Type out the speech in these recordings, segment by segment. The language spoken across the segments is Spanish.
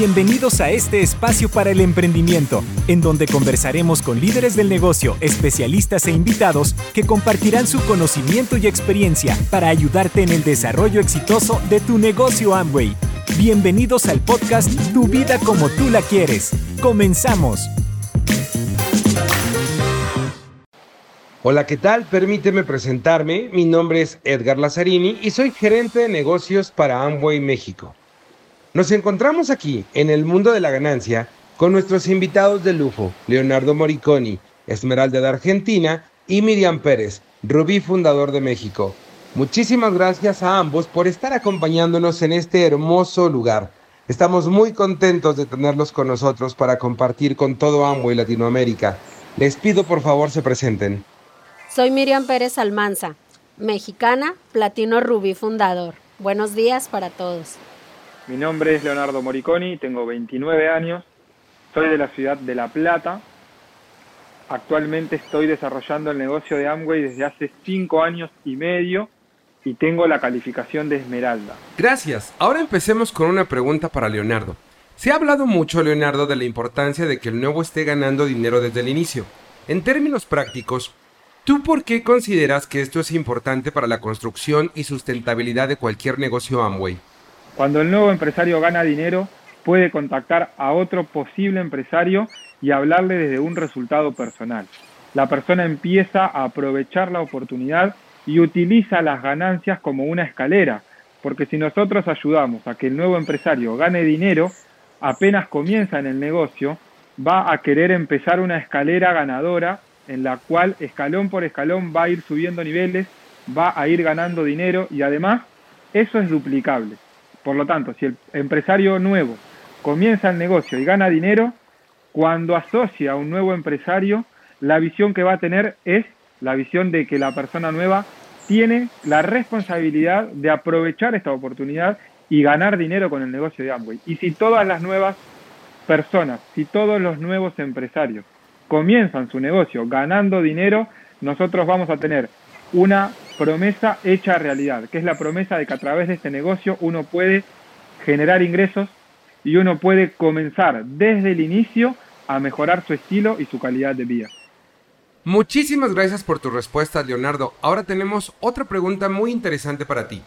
Bienvenidos a este espacio para el emprendimiento, en donde conversaremos con líderes del negocio, especialistas e invitados que compartirán su conocimiento y experiencia para ayudarte en el desarrollo exitoso de tu negocio Amway. Bienvenidos al podcast Tu vida como tú la quieres. Comenzamos. Hola, ¿qué tal? Permíteme presentarme. Mi nombre es Edgar Lazzarini y soy gerente de negocios para Amway México. Nos encontramos aquí, en el mundo de la ganancia, con nuestros invitados de lujo, Leonardo Moriconi, Esmeralda de Argentina, y Miriam Pérez, Rubí Fundador de México. Muchísimas gracias a ambos por estar acompañándonos en este hermoso lugar. Estamos muy contentos de tenerlos con nosotros para compartir con todo Amway Latinoamérica. Les pido por favor se presenten. Soy Miriam Pérez Almanza, mexicana, Platino Rubí Fundador. Buenos días para todos. Mi nombre es Leonardo Moriconi, tengo 29 años, soy de la ciudad de La Plata. Actualmente estoy desarrollando el negocio de Amway desde hace 5 años y medio y tengo la calificación de Esmeralda. Gracias. Ahora empecemos con una pregunta para Leonardo. Se ha hablado mucho, Leonardo, de la importancia de que el nuevo esté ganando dinero desde el inicio. En términos prácticos, ¿tú por qué consideras que esto es importante para la construcción y sustentabilidad de cualquier negocio Amway? Cuando el nuevo empresario gana dinero, puede contactar a otro posible empresario y hablarle desde un resultado personal. La persona empieza a aprovechar la oportunidad y utiliza las ganancias como una escalera, porque si nosotros ayudamos a que el nuevo empresario gane dinero, apenas comienza en el negocio, va a querer empezar una escalera ganadora en la cual escalón por escalón va a ir subiendo niveles, va a ir ganando dinero y además eso es duplicable. Por lo tanto, si el empresario nuevo comienza el negocio y gana dinero, cuando asocia a un nuevo empresario, la visión que va a tener es la visión de que la persona nueva tiene la responsabilidad de aprovechar esta oportunidad y ganar dinero con el negocio de Amway. Y si todas las nuevas personas, si todos los nuevos empresarios comienzan su negocio ganando dinero, nosotros vamos a tener una promesa hecha realidad, que es la promesa de que a través de este negocio uno puede generar ingresos y uno puede comenzar desde el inicio a mejorar su estilo y su calidad de vida. Muchísimas gracias por tu respuesta, Leonardo. Ahora tenemos otra pregunta muy interesante para ti.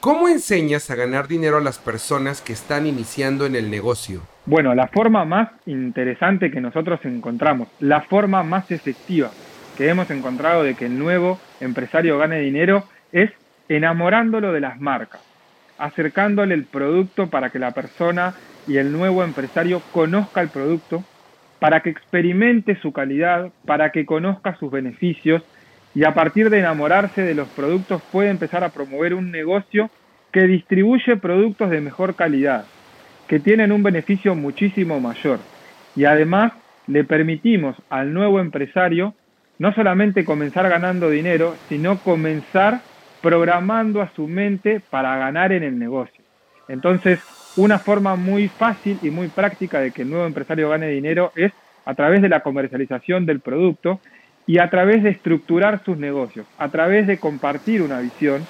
¿Cómo enseñas a ganar dinero a las personas que están iniciando en el negocio? Bueno, la forma más interesante que nosotros encontramos, la forma más efectiva que hemos encontrado de que el nuevo empresario gane dinero es enamorándolo de las marcas, acercándole el producto para que la persona y el nuevo empresario conozca el producto, para que experimente su calidad, para que conozca sus beneficios y a partir de enamorarse de los productos puede empezar a promover un negocio que distribuye productos de mejor calidad, que tienen un beneficio muchísimo mayor. Y además le permitimos al nuevo empresario no solamente comenzar ganando dinero, sino comenzar programando a su mente para ganar en el negocio. Entonces, una forma muy fácil y muy práctica de que el nuevo empresario gane dinero es a través de la comercialización del producto y a través de estructurar sus negocios, a través de compartir una visión,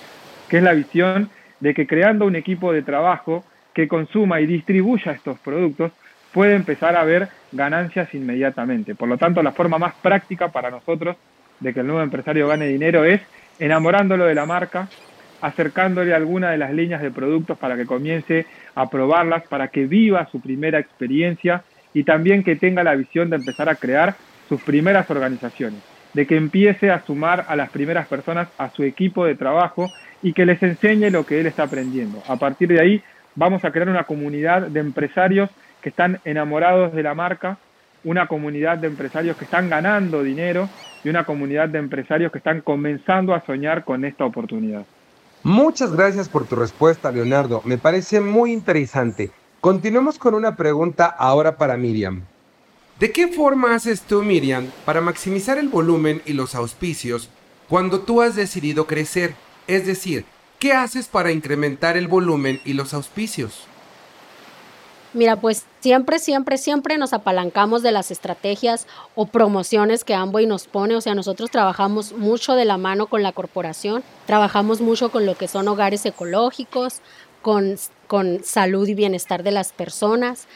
que es la visión de que creando un equipo de trabajo que consuma y distribuya estos productos, puede empezar a ver ganancias inmediatamente. Por lo tanto, la forma más práctica para nosotros de que el nuevo empresario gane dinero es enamorándolo de la marca, acercándole alguna de las líneas de productos para que comience a probarlas, para que viva su primera experiencia y también que tenga la visión de empezar a crear sus primeras organizaciones, de que empiece a sumar a las primeras personas a su equipo de trabajo y que les enseñe lo que él está aprendiendo. A partir de ahí vamos a crear una comunidad de empresarios que están enamorados de la marca, una comunidad de empresarios que están ganando dinero y una comunidad de empresarios que están comenzando a soñar con esta oportunidad. Muchas gracias por tu respuesta, Leonardo. Me parece muy interesante. Continuemos con una pregunta ahora para Miriam. ¿De qué forma haces tú, Miriam, para maximizar el volumen y los auspicios cuando tú has decidido crecer? Es decir, ¿qué haces para incrementar el volumen y los auspicios? Mira, pues siempre, siempre, siempre nos apalancamos de las estrategias o promociones que Amway nos pone. O sea, nosotros trabajamos mucho de la mano con la corporación, trabajamos mucho con lo que son hogares ecológicos, con con salud y bienestar de las personas.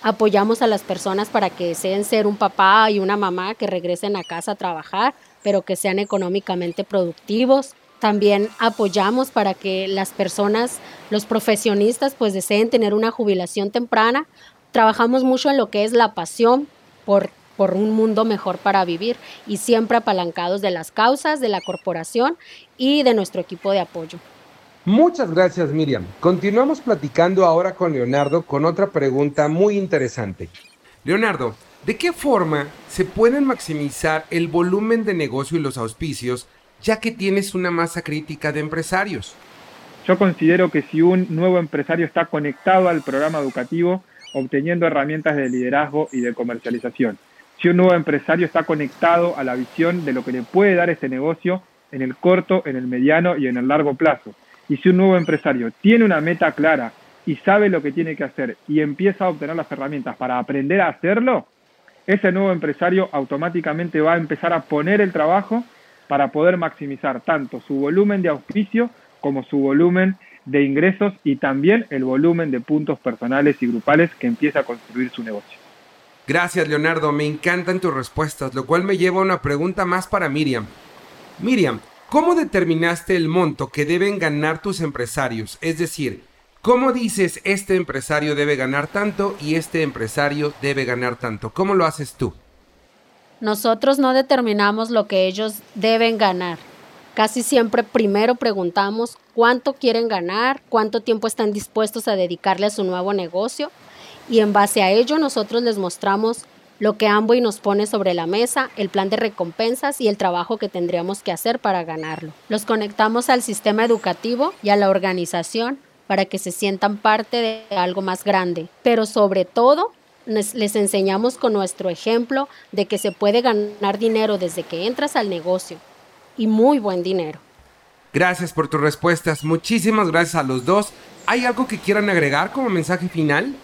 Apoyamos a las personas para que deseen ser un papá y una mamá que regresen a casa a trabajar, pero que sean económicamente productivos. También apoyamos para que las personas, los profesionistas, pues deseen tener una jubilación temprana. Trabajamos mucho en lo que es la pasión por, por un mundo mejor para vivir y siempre apalancados de las causas, de la corporación y de nuestro equipo de apoyo. Muchas gracias Miriam. Continuamos platicando ahora con Leonardo con otra pregunta muy interesante. Leonardo, ¿de qué forma se pueden maximizar el volumen de negocio y los auspicios ya que tienes una masa crítica de empresarios? Yo considero que si un nuevo empresario está conectado al programa educativo, obteniendo herramientas de liderazgo y de comercialización, si un nuevo empresario está conectado a la visión de lo que le puede dar este negocio en el corto, en el mediano y en el largo plazo, y si un nuevo empresario tiene una meta clara y sabe lo que tiene que hacer y empieza a obtener las herramientas para aprender a hacerlo, ese nuevo empresario automáticamente va a empezar a poner el trabajo para poder maximizar tanto su volumen de auspicio como su volumen de ingresos y también el volumen de puntos personales y grupales que empieza a construir su negocio. Gracias Leonardo, me encantan tus respuestas, lo cual me lleva a una pregunta más para Miriam. Miriam, ¿Cómo determinaste el monto que deben ganar tus empresarios? Es decir, ¿cómo dices este empresario debe ganar tanto y este empresario debe ganar tanto? ¿Cómo lo haces tú? Nosotros no determinamos lo que ellos deben ganar. Casi siempre primero preguntamos cuánto quieren ganar, cuánto tiempo están dispuestos a dedicarle a su nuevo negocio. Y en base a ello nosotros les mostramos lo que Amway nos pone sobre la mesa, el plan de recompensas y el trabajo que tendríamos que hacer para ganarlo. Los conectamos al sistema educativo y a la organización para que se sientan parte de algo más grande, pero sobre todo les enseñamos con nuestro ejemplo de que se puede ganar dinero desde que entras al negocio y muy buen dinero. Gracias por tus respuestas, muchísimas gracias a los dos. ¿Hay algo que quieran agregar como mensaje final?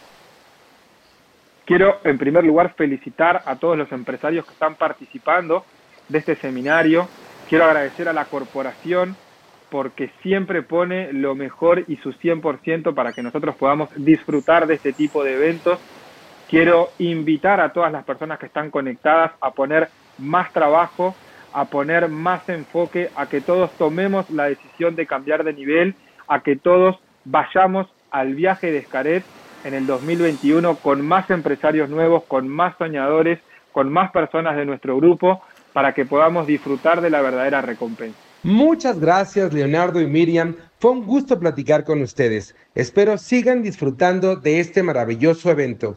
Quiero, en primer lugar, felicitar a todos los empresarios que están participando de este seminario. Quiero agradecer a la corporación porque siempre pone lo mejor y su 100% para que nosotros podamos disfrutar de este tipo de eventos. Quiero invitar a todas las personas que están conectadas a poner más trabajo, a poner más enfoque, a que todos tomemos la decisión de cambiar de nivel, a que todos vayamos al viaje de Escaret en el 2021 con más empresarios nuevos, con más soñadores, con más personas de nuestro grupo, para que podamos disfrutar de la verdadera recompensa. Muchas gracias Leonardo y Miriam. Fue un gusto platicar con ustedes. Espero sigan disfrutando de este maravilloso evento.